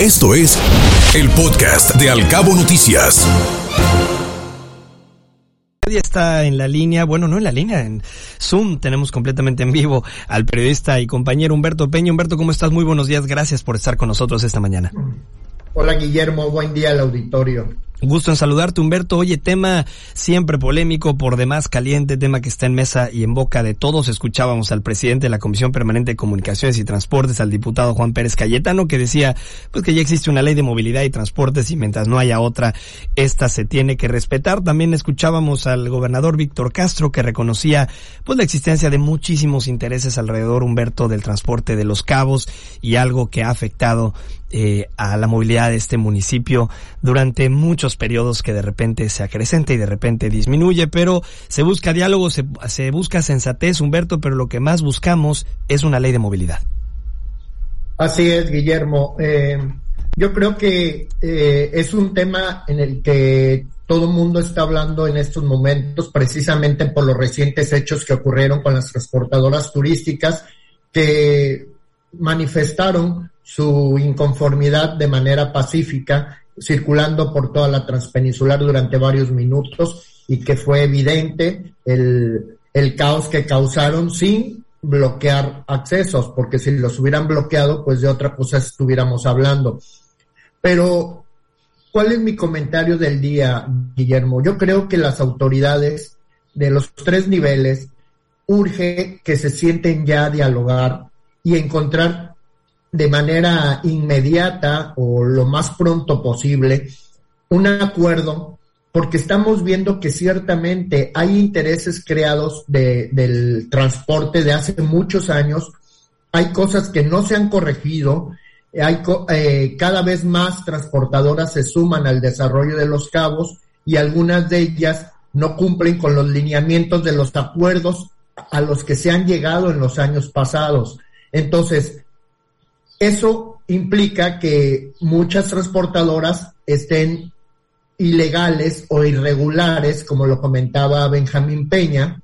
Esto es el podcast de Alcabo Noticias. Nadie está en la línea, bueno, no en la línea, en Zoom tenemos completamente en vivo al periodista y compañero Humberto Peña. Humberto, ¿cómo estás? Muy buenos días, gracias por estar con nosotros esta mañana. Hola Guillermo, buen día al auditorio. Gusto en saludarte, Humberto. Oye, tema siempre polémico, por demás caliente, tema que está en mesa y en boca de todos. Escuchábamos al presidente de la Comisión Permanente de Comunicaciones y Transportes, al diputado Juan Pérez Cayetano, que decía, pues que ya existe una ley de movilidad y transportes y mientras no haya otra, esta se tiene que respetar. También escuchábamos al gobernador Víctor Castro, que reconocía, pues la existencia de muchísimos intereses alrededor, Humberto, del transporte de los cabos y algo que ha afectado eh, a la movilidad de este municipio durante muchos periodos que de repente se acrecenta y de repente disminuye, pero se busca diálogo, se, se busca sensatez, Humberto, pero lo que más buscamos es una ley de movilidad. Así es, Guillermo. Eh, yo creo que eh, es un tema en el que todo el mundo está hablando en estos momentos, precisamente por los recientes hechos que ocurrieron con las transportadoras turísticas que manifestaron su inconformidad de manera pacífica, circulando por toda la transpeninsular durante varios minutos y que fue evidente el, el caos que causaron sin bloquear accesos, porque si los hubieran bloqueado, pues de otra cosa estuviéramos hablando. Pero, ¿cuál es mi comentario del día, Guillermo? Yo creo que las autoridades de los tres niveles urge que se sienten ya a dialogar y encontrar de manera inmediata o lo más pronto posible un acuerdo porque estamos viendo que ciertamente hay intereses creados de, del transporte de hace muchos años, hay cosas que no se han corregido, hay eh, cada vez más transportadoras se suman al desarrollo de los cabos y algunas de ellas no cumplen con los lineamientos de los acuerdos a los que se han llegado en los años pasados. Entonces, eso implica que muchas transportadoras estén ilegales o irregulares, como lo comentaba Benjamín Peña,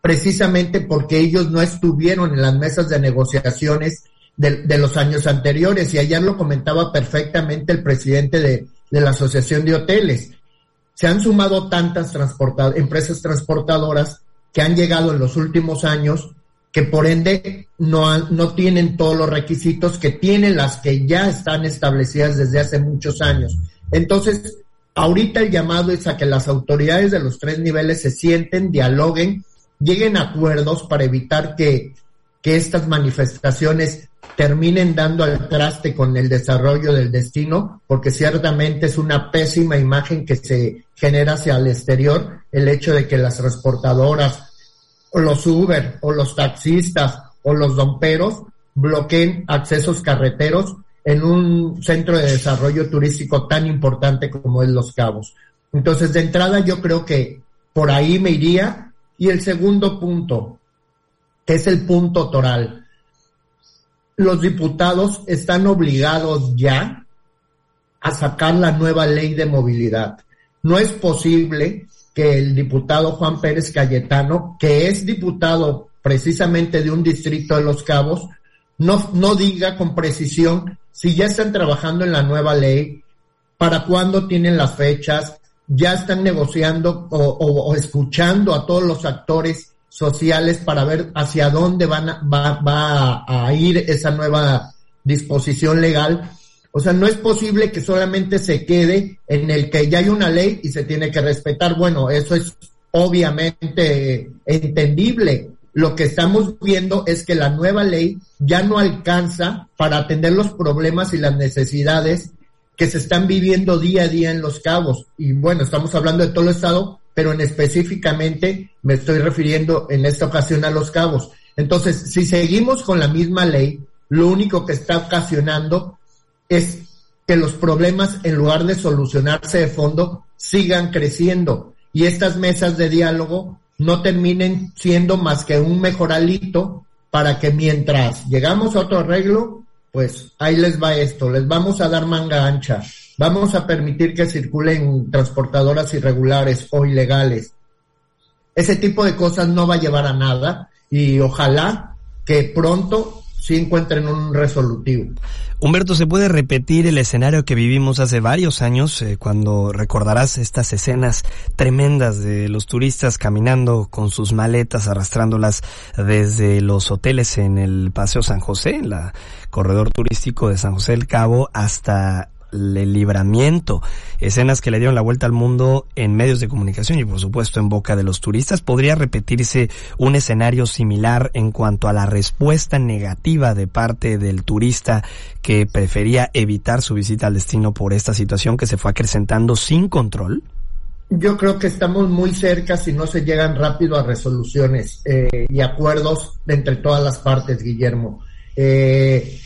precisamente porque ellos no estuvieron en las mesas de negociaciones de, los años anteriores. Y ayer lo comentaba perfectamente el presidente de, la Asociación de Hoteles. Se han sumado tantas empresas transportadoras que han llegado en los últimos años que por ende no, no tienen todos los requisitos que tienen las que ya están establecidas desde hace muchos años. Entonces, ahorita el llamado es a que las autoridades de los tres niveles se sienten, dialoguen, lleguen a acuerdos para evitar que, que estas manifestaciones terminen dando al traste con el desarrollo del destino, porque ciertamente es una pésima imagen que se genera hacia el exterior el hecho de que las transportadoras los Uber o los taxistas o los domperos bloqueen accesos carreteros en un centro de desarrollo turístico tan importante como es Los Cabos. Entonces, de entrada yo creo que por ahí me iría. Y el segundo punto, que es el punto toral. Los diputados están obligados ya a sacar la nueva ley de movilidad. No es posible que el diputado Juan Pérez Cayetano, que es diputado precisamente de un distrito de Los Cabos, no, no diga con precisión si ya están trabajando en la nueva ley, para cuándo tienen las fechas, ya están negociando o, escuchando a todos los actores sociales para ver hacia dónde van va, va a ir esa nueva disposición legal o sea, no es posible que solamente se quede en el que ya hay una ley y se tiene que respetar. Bueno, eso es obviamente entendible. Lo que estamos viendo es que la nueva ley ya no alcanza para atender los problemas y las necesidades que se están viviendo día a día en los cabos. Y bueno, estamos hablando de todo el estado, pero en específicamente me estoy refiriendo en esta ocasión a los cabos. Entonces, si seguimos con la misma ley, lo único que está ocasionando es que los problemas, en lugar de solucionarse de fondo, sigan creciendo. Y estas mesas de diálogo no terminen siendo más que un mejoralito para que mientras llegamos a otro arreglo, pues ahí les va esto, les vamos a dar manga ancha, vamos a permitir que circulen transportadoras irregulares o ilegales. Ese tipo de cosas no va a llevar a nada y ojalá que pronto sí encuentren un resolutivo. Humberto, ¿se puede repetir el escenario que vivimos hace varios años, eh, cuando recordarás estas escenas tremendas de los turistas caminando con sus maletas, arrastrándolas desde los hoteles en el Paseo San José, en la corredor turístico de San José del Cabo, hasta el libramiento, escenas que le dieron la vuelta al mundo en medios de comunicación y por supuesto en boca de los turistas. ¿Podría repetirse un escenario similar en cuanto a la respuesta negativa de parte del turista que prefería evitar su visita al destino por esta situación que se fue acrecentando sin control? Yo creo que estamos muy cerca si no se llegan rápido a resoluciones eh, y acuerdos entre todas las partes, Guillermo. Eh,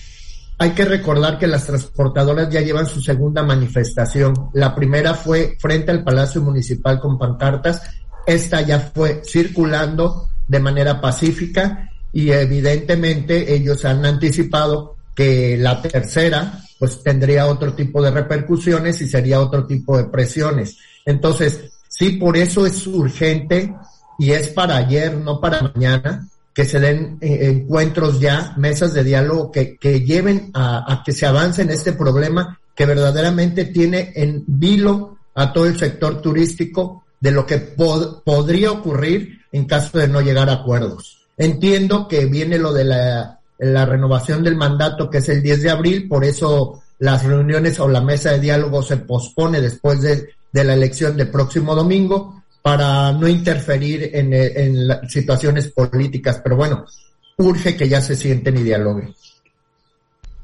hay que recordar que las transportadoras ya llevan su segunda manifestación. La primera fue frente al Palacio Municipal con pancartas. Esta ya fue circulando de manera pacífica y evidentemente ellos han anticipado que la tercera pues tendría otro tipo de repercusiones y sería otro tipo de presiones. Entonces, sí, por eso es urgente y es para ayer, no para mañana, que se den eh, encuentros ya, mesas de diálogo que, que lleven a, que se avance en este problema que verdaderamente tiene en vilo a todo el sector turístico de lo que podría ocurrir en caso de no llegar a acuerdos. Entiendo que viene lo de la, la renovación del mandato que es el 10 de abril, por eso las reuniones o la mesa de diálogo se pospone después de, de la elección del próximo domingo, para no interferir en, situaciones políticas, pero bueno, urge que ya se sienten y dialoguen.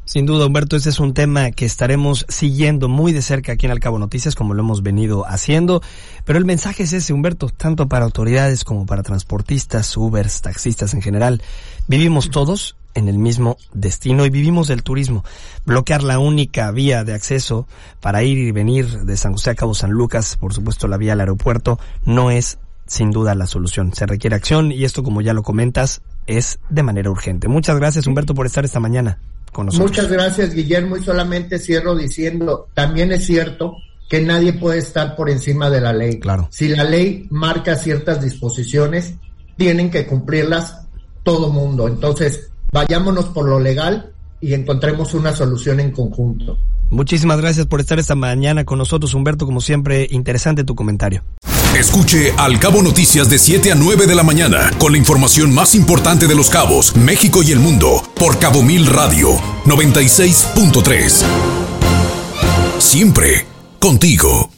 Sin duda, Humberto, ese es un tema que estaremos siguiendo muy de cerca aquí en Alcabo Noticias, como lo hemos venido haciendo. Pero el mensaje es ese, Humberto, tanto para autoridades como para transportistas, Ubers, taxistas en general. Vivimos todos en el mismo destino y vivimos del turismo. Bloquear la única vía de acceso para ir y venir de San José a Cabo San Lucas, por supuesto la vía al aeropuerto, no es sin duda la solución. Se requiere acción y esto, como ya lo comentas, es de manera urgente. Muchas gracias, Humberto, por estar esta mañana. Muchas gracias, Guillermo, y solamente cierro diciendo, también es cierto que nadie puede estar por encima de la ley. Claro. Si la ley marca ciertas disposiciones, tienen que cumplirlas todo mundo. Entonces, vayámonos por lo legal y encontremos una solución en conjunto. Muchísimas gracias por estar esta mañana con nosotros, Humberto. Como siempre, interesante tu comentario. Escuche Al Cabo Noticias de 7 a 9 de la mañana con la información más importante de los cabos, México y el mundo por Cabo Mil Radio 96.3. Siempre contigo.